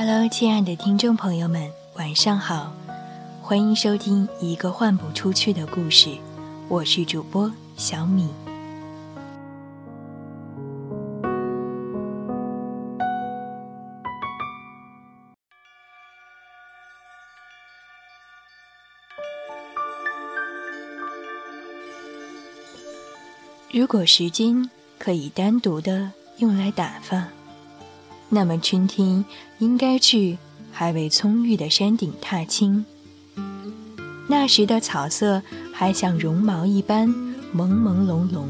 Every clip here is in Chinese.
Hello，亲爱的听众朋友们，晚上好，欢迎收听一个换不出去的故事，我是主播小米。如果时间可以单独的用来打发。那么春天应该去还未葱郁的山顶踏青。那时的草色还像绒毛一般朦朦胧胧，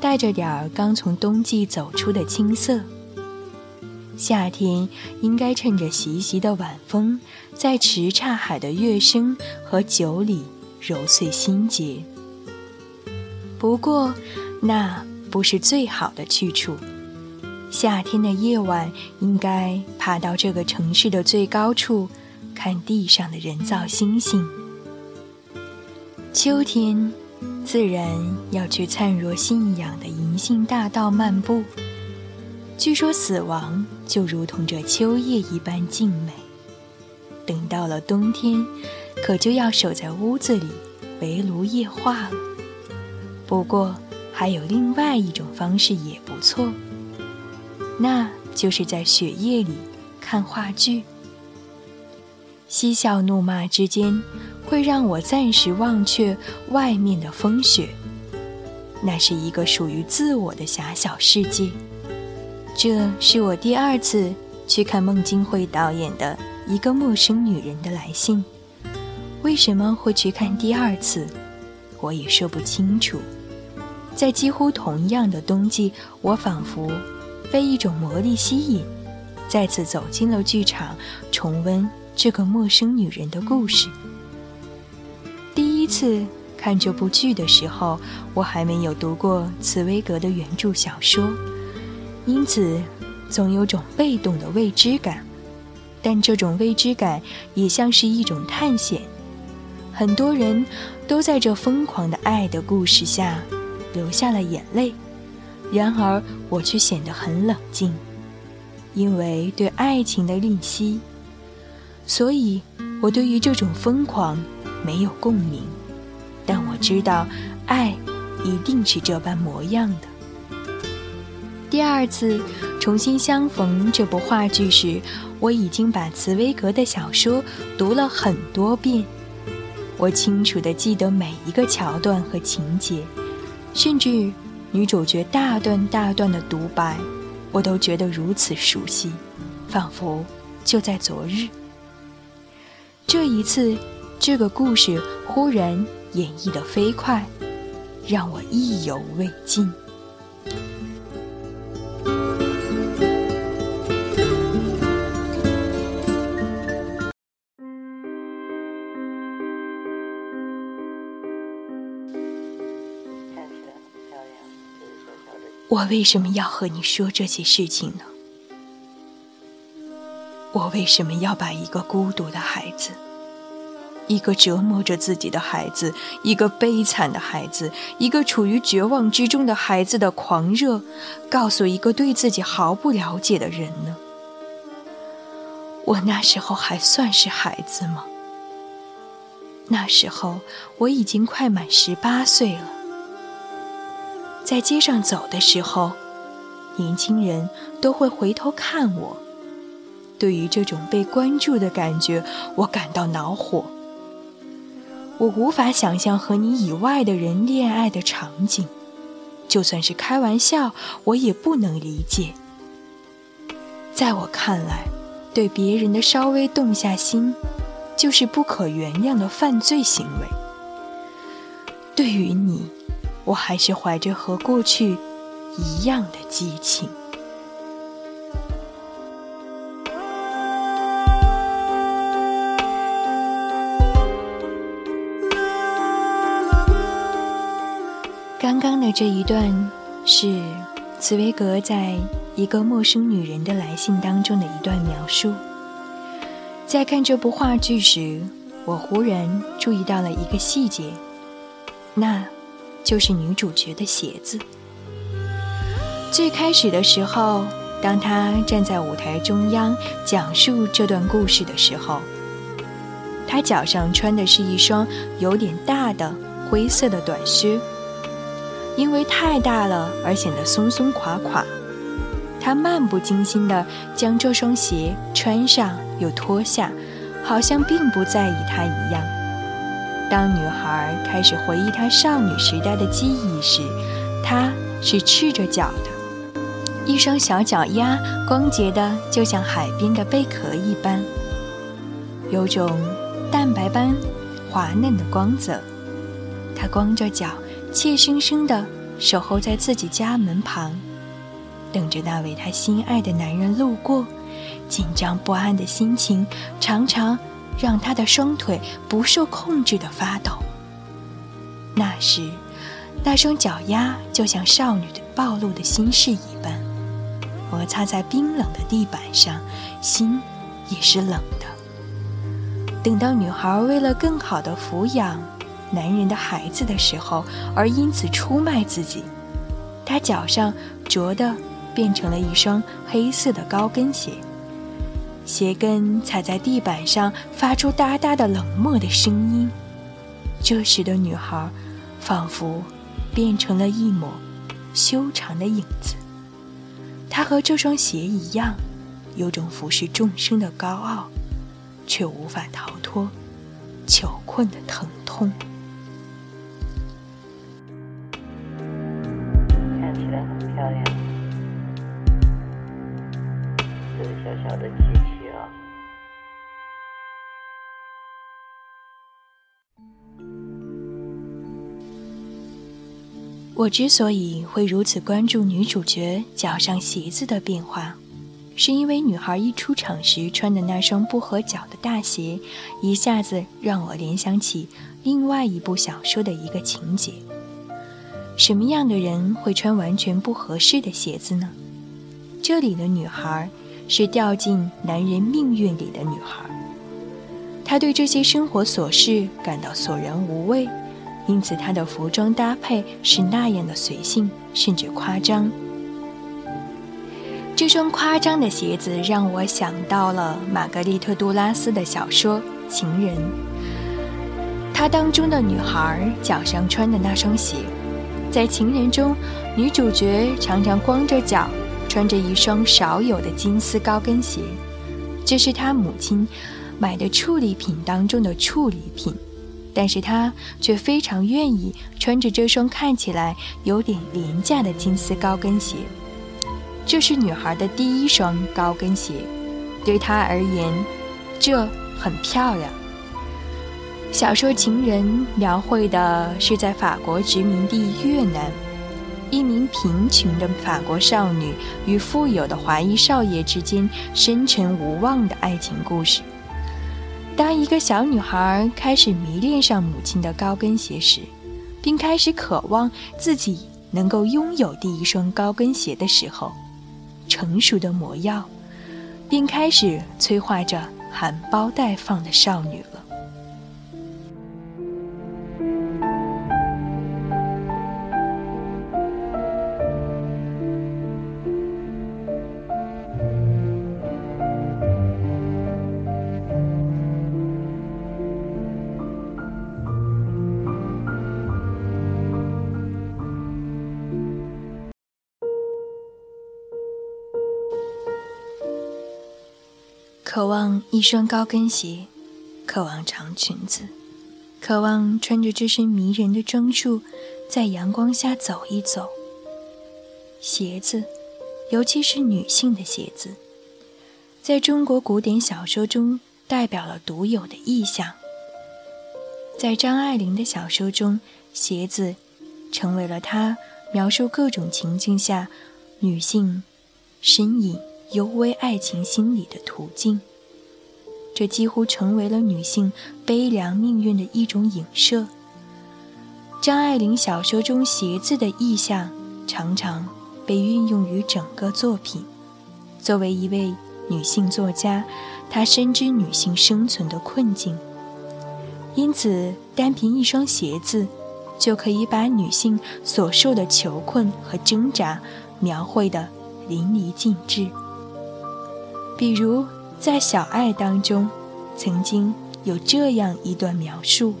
带着点儿刚从冬季走出的青涩。夏天应该趁着习习的晚风，在池岔海的乐声和酒里揉碎心结。不过，那不是最好的去处。夏天的夜晚，应该爬到这个城市的最高处，看地上的人造星星。秋天，自然要去灿若信仰的银杏大道漫步。据说死亡就如同这秋叶一般静美。等到了冬天，可就要守在屋子里围炉夜话了。不过，还有另外一种方式也不错。那就是在雪夜里看话剧，嬉笑怒骂之间，会让我暂时忘却外面的风雪。那是一个属于自我的狭小世界。这是我第二次去看孟京辉导演的一个陌生女人的来信。为什么会去看第二次，我也说不清楚。在几乎同样的冬季，我仿佛。被一种魔力吸引，再次走进了剧场，重温这个陌生女人的故事。第一次看这部剧的时候，我还没有读过茨威格的原著小说，因此总有种被动的未知感。但这种未知感也像是一种探险。很多人都在这疯狂的爱的故事下流下了眼泪。然而，我却显得很冷静，因为对爱情的吝惜，所以我对于这种疯狂没有共鸣。但我知道，爱一定是这般模样的。第二次重新相逢这部话剧时，我已经把茨威格的小说读了很多遍，我清楚地记得每一个桥段和情节，甚至。女主角大段大段的独白，我都觉得如此熟悉，仿佛就在昨日。这一次，这个故事忽然演绎的飞快，让我意犹未尽。我为什么要和你说这些事情呢？我为什么要把一个孤独的孩子，一个折磨着自己的孩子，一个悲惨的孩子，一个处于绝望之中的孩子的狂热，告诉一个对自己毫不了解的人呢？我那时候还算是孩子吗？那时候我已经快满十八岁了。在街上走的时候，年轻人都会回头看我。对于这种被关注的感觉，我感到恼火。我无法想象和你以外的人恋爱的场景，就算是开玩笑，我也不能理解。在我看来，对别人的稍微动下心，就是不可原谅的犯罪行为。对于你。我还是怀着和过去一样的激情。刚刚的这一段是茨威格在一个陌生女人的来信当中的一段描述。在看这部话剧时，我忽然注意到了一个细节，那。就是女主角的鞋子。最开始的时候，当她站在舞台中央讲述这段故事的时候，她脚上穿的是一双有点大的灰色的短靴，因为太大了而显得松松垮垮。他漫不经心地将这双鞋穿上又脱下，好像并不在意它一样。当女孩开始回忆她少女时代的记忆时，她是赤着脚的。一双小脚丫光洁的，就像海边的贝壳一般，有种蛋白般滑嫩的光泽。她光着脚，怯生生地守候在自己家门旁，等着那位她心爱的男人路过。紧张不安的心情常常让她的双腿不受控制地发抖。那时，那双脚丫就像少女的暴露的心事一般。摩擦在冰冷的地板上，心也是冷的。等到女孩为了更好的抚养男人的孩子的时候，而因此出卖自己，她脚上着的变成了一双黑色的高跟鞋，鞋跟踩在地板上发出哒哒的冷漠的声音。这时的女孩，仿佛变成了一抹修长的影子。她和这双鞋一样，有种俯视众生的高傲，却无法逃脱囚困的疼痛。看起来很漂亮，这个小小的我之所以会如此关注女主角脚上鞋子的变化，是因为女孩一出场时穿的那双不合脚的大鞋，一下子让我联想起另外一部小说的一个情节。什么样的人会穿完全不合适的鞋子呢？这里的女孩是掉进男人命运里的女孩，她对这些生活琐事感到索然无味。因此，她的服装搭配是那样的随性，甚至夸张。这双夸张的鞋子让我想到了玛格丽特·杜拉斯的小说《情人》。她当中的女孩脚上穿的那双鞋，在《情人》中，女主角常常光着脚，穿着一双少有的金丝高跟鞋。这是她母亲买的处理品当中的处理品。但是她却非常愿意穿着这双看起来有点廉价的金丝高跟鞋。这是女孩的第一双高跟鞋，对她而言，这很漂亮。小说《情人》描绘的是在法国殖民地越南，一名贫穷的法国少女与富有的华裔少爷之间深沉无望的爱情故事。当一个小女孩开始迷恋上母亲的高跟鞋时，并开始渴望自己能够拥有第一双高跟鞋的时候，成熟的魔药便开始催化着含苞待放的少女了。渴望一双高跟鞋，渴望长裙子，渴望穿着这身迷人的装束，在阳光下走一走。鞋子，尤其是女性的鞋子，在中国古典小说中代表了独有的意象。在张爱玲的小说中，鞋子成为了她描述各种情境下女性身影。尤为爱情心理的途径，这几乎成为了女性悲凉命运的一种影射。张爱玲小说中鞋子的意象常常被运用于整个作品。作为一位女性作家，她深知女性生存的困境，因此单凭一双鞋子，就可以把女性所受的囚困和挣扎描绘的。淋漓尽致。比如在《小爱》当中，曾经有这样一段描述：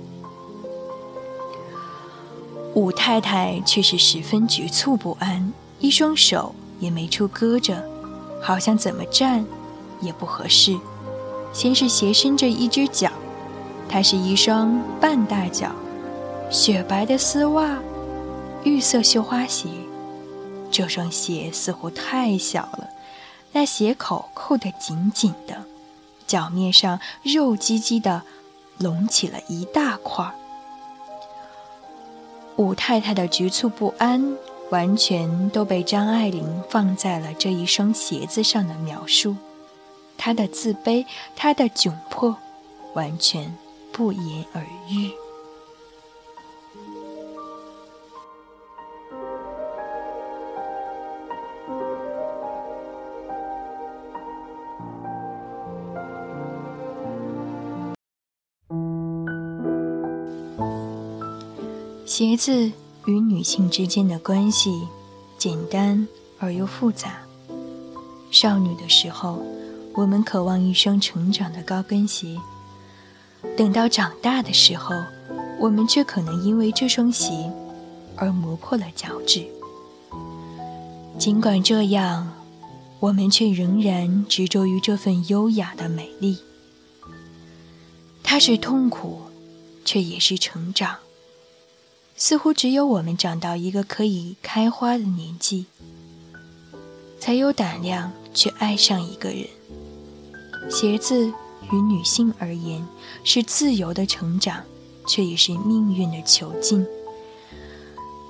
武太太却是十分局促不安，一双手也没处搁着，好像怎么站也不合适。先是斜伸着一只脚，它是一双半大脚，雪白的丝袜，玉色绣花鞋。这双鞋似乎太小了，那鞋口扣得紧紧的，脚面上肉唧唧的隆起了一大块。武太太的局促不安，完全都被张爱玲放在了这一双鞋子上的描述。她的自卑，她的窘迫，完全不言而喻。鞋子与女性之间的关系，简单而又复杂。少女的时候。我们渴望一双成长的高跟鞋，等到长大的时候，我们却可能因为这双鞋而磨破了脚趾。尽管这样，我们却仍然执着于这份优雅的美丽。它是痛苦，却也是成长。似乎只有我们长到一个可以开花的年纪，才有胆量去爱上一个人。鞋子于女性而言是自由的成长，却也是命运的囚禁。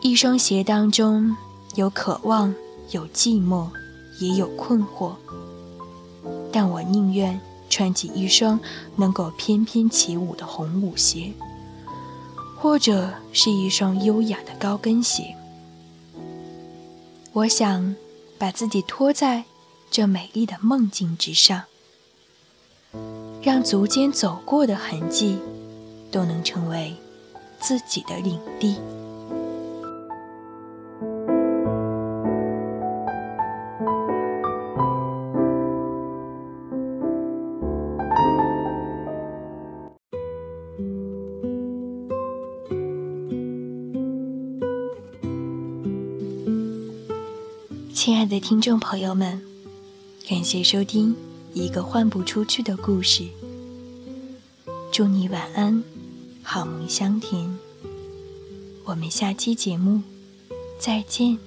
一双鞋当中有渴望，有寂寞，也有困惑。但我宁愿穿起一双能够翩翩起舞的红舞鞋，或者是一双优雅的高跟鞋。我想把自己托在这美丽的梦境之上。让足尖走过的痕迹，都能成为自己的领地。亲爱的听众朋友们，感谢收听。一个换不出去的故事。祝你晚安，好梦香甜。我们下期节目再见。